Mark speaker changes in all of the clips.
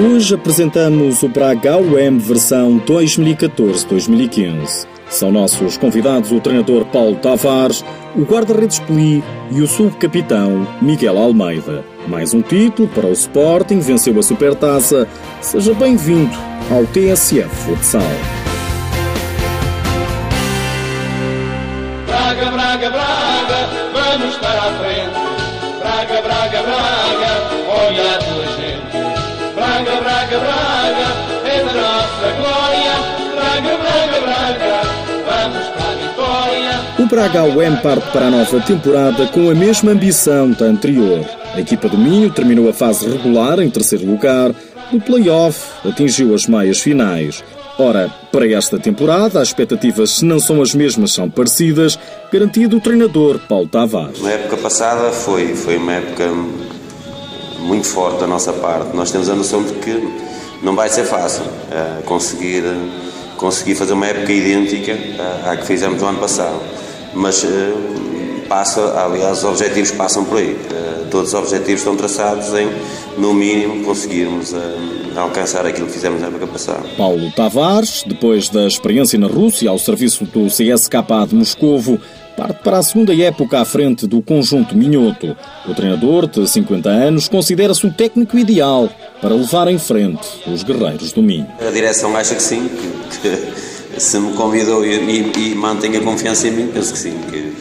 Speaker 1: Hoje apresentamos o Braga UM versão 2014-2015. São nossos convidados o treinador Paulo Tavares, o guarda-redes Peli e o subcapitão Miguel Almeida. Mais um título para o Sporting, venceu a Supertaça. Seja bem-vindo ao TSF Futsal.
Speaker 2: Braga, Braga, Braga, vamos para a frente. Braga, Braga, Braga, olha a. Braga, Braga, Braga, é da nossa glória. Braga, Braga, Braga, vamos para a vitória.
Speaker 1: O Braga UM parte para a nova temporada com a mesma ambição da anterior. A equipa do Minho terminou a fase regular em terceiro lugar. No play-off, atingiu as meias finais. Ora, para esta temporada, as expectativas, se não são as mesmas, são parecidas, garantido o treinador Paulo Tavares.
Speaker 3: Na época passada foi, foi uma época muito forte da nossa parte. Nós temos a noção de que não vai ser fácil uh, conseguir, conseguir fazer uma época idêntica à que fizemos no ano passado. Mas uh, passa, aliás, os objetivos passam por aí. Todos os objetivos estão traçados em, no mínimo, conseguirmos alcançar aquilo que fizemos na época passada.
Speaker 1: Paulo Tavares, depois da experiência na Rússia ao serviço do CSKA de Moscovo, parte para a segunda época à frente do conjunto Minhoto. O treinador, de 50 anos, considera-se o técnico ideal para levar em frente os guerreiros do Minho.
Speaker 3: A direção acha que sim, que, que se me convidou e, e, e mantém a confiança em mim, penso que sim, que,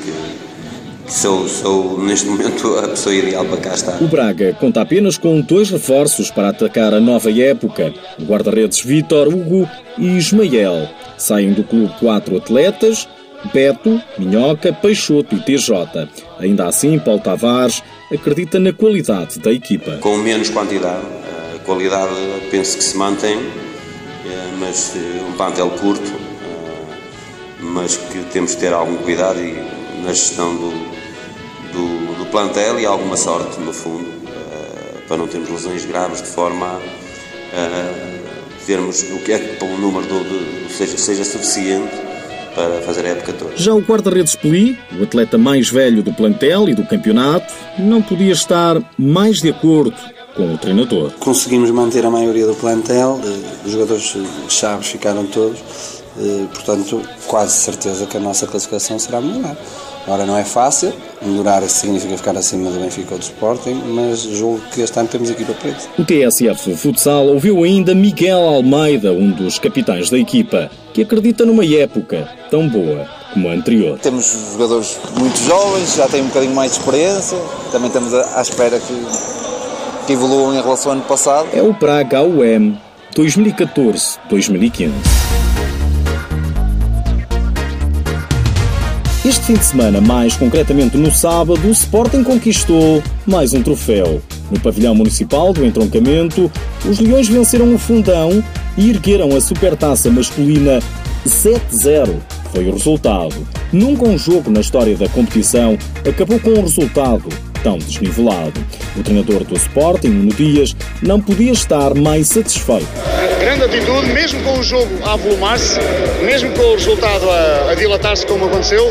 Speaker 3: que sou, sou neste momento a pessoa ideal para cá estar.
Speaker 1: O Braga conta apenas com dois reforços para atacar a nova época: o guarda-redes Vítor Hugo e Ismael. Saem do clube quatro atletas: Beto, Minhoca, Peixoto e TJ. Ainda assim, Paulo Tavares acredita na qualidade da equipa.
Speaker 3: Com menos quantidade, a qualidade penso que se mantém, eh, mas eh, um plantel curto, eh, mas que temos que ter algum cuidado na gestão do, do, do plantel e alguma sorte, no fundo, para não termos lesões graves, de forma a termos o que é que o número do, do, seja, seja suficiente para fazer a época toda.
Speaker 1: Já o guarda-redes Peli, o atleta mais velho do plantel e do campeonato, não podia estar mais de acordo com o treinador.
Speaker 4: Conseguimos manter a maioria do plantel, eh, os jogadores chaves ficaram todos, portanto, quase certeza que a nossa classificação será melhor. Agora não é fácil, melhorar significa ficar acima do Benfica ou do Sporting, mas julgo que este ano temos equipa preta.
Speaker 1: O TSF Futsal ouviu ainda Miguel Almeida, um dos capitães da equipa, que acredita numa época tão boa como a anterior.
Speaker 5: Temos jogadores muito jovens, já têm um bocadinho mais de experiência, também estamos à espera que, que evoluam em relação ao ano passado.
Speaker 1: É o Praga UM 2014-2015. Este fim de semana, mais concretamente no sábado, o Sporting conquistou mais um troféu. No pavilhão municipal do entroncamento, os Leões venceram o Fundão e ergueram a supertaça masculina 7-0. Foi o resultado. Nunca um jogo na história da competição acabou com um resultado tão desnivelado. O treinador do Sporting, Nuno Dias, não podia estar mais satisfeito.
Speaker 6: Grande atitude, mesmo com o jogo a avolumar-se, mesmo com o resultado a, a dilatar-se como aconteceu,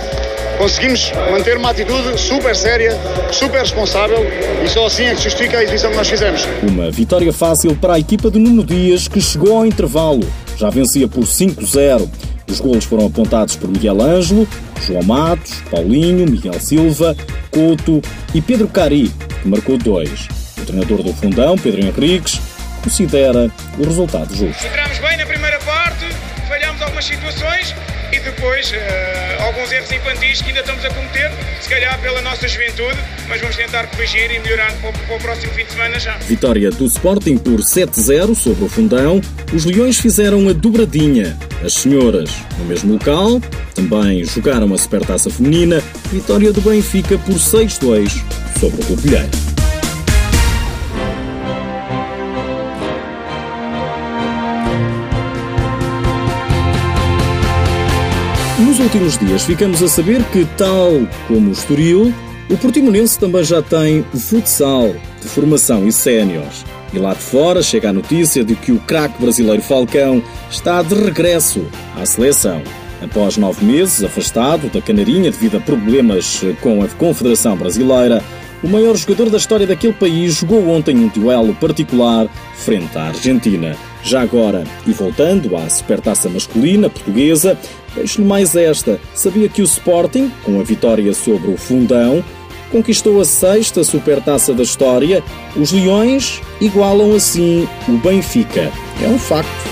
Speaker 6: conseguimos manter uma atitude super séria, super responsável e só assim é que justifica a exibição que nós fizemos.
Speaker 1: Uma vitória fácil para a equipa de Nuno Dias que chegou ao intervalo. Já vencia por 5-0. Os golos foram apontados por Miguel Ângelo, João Matos, Paulinho, Miguel Silva, Couto e Pedro Cari, que marcou dois. O treinador do Fundão, Pedro Henriques, considera o resultado justo.
Speaker 6: Entramos bem na primeira parte, falhamos algumas situações e depois uh, alguns erros infantis que ainda estamos a cometer, se calhar pela nossa juventude, mas vamos tentar corrigir e melhorar para o, para o próximo fim de semana já.
Speaker 1: Vitória do Sporting por 7-0 sobre o Fundão. Os Leões fizeram a dobradinha. As senhoras, no mesmo local, também jogaram a Supertaça Feminina. Vitória do Benfica por 6-2 sobre o Copilheiro. Nos últimos dias ficamos a saber que, tal como o Estoril, o Portimonense também já tem futsal de formação e séniores. E lá de fora chega a notícia de que o craque brasileiro Falcão está de regresso à seleção. Após nove meses afastado da Canarinha devido a problemas com a Confederação Brasileira, o maior jogador da história daquele país jogou ontem um duelo particular frente à Argentina. Já agora, e voltando à supertaça masculina portuguesa, deixo-lhe mais esta. Sabia que o Sporting, com a vitória sobre o Fundão, conquistou a sexta supertaça da história? Os Leões igualam assim o Benfica. É um facto.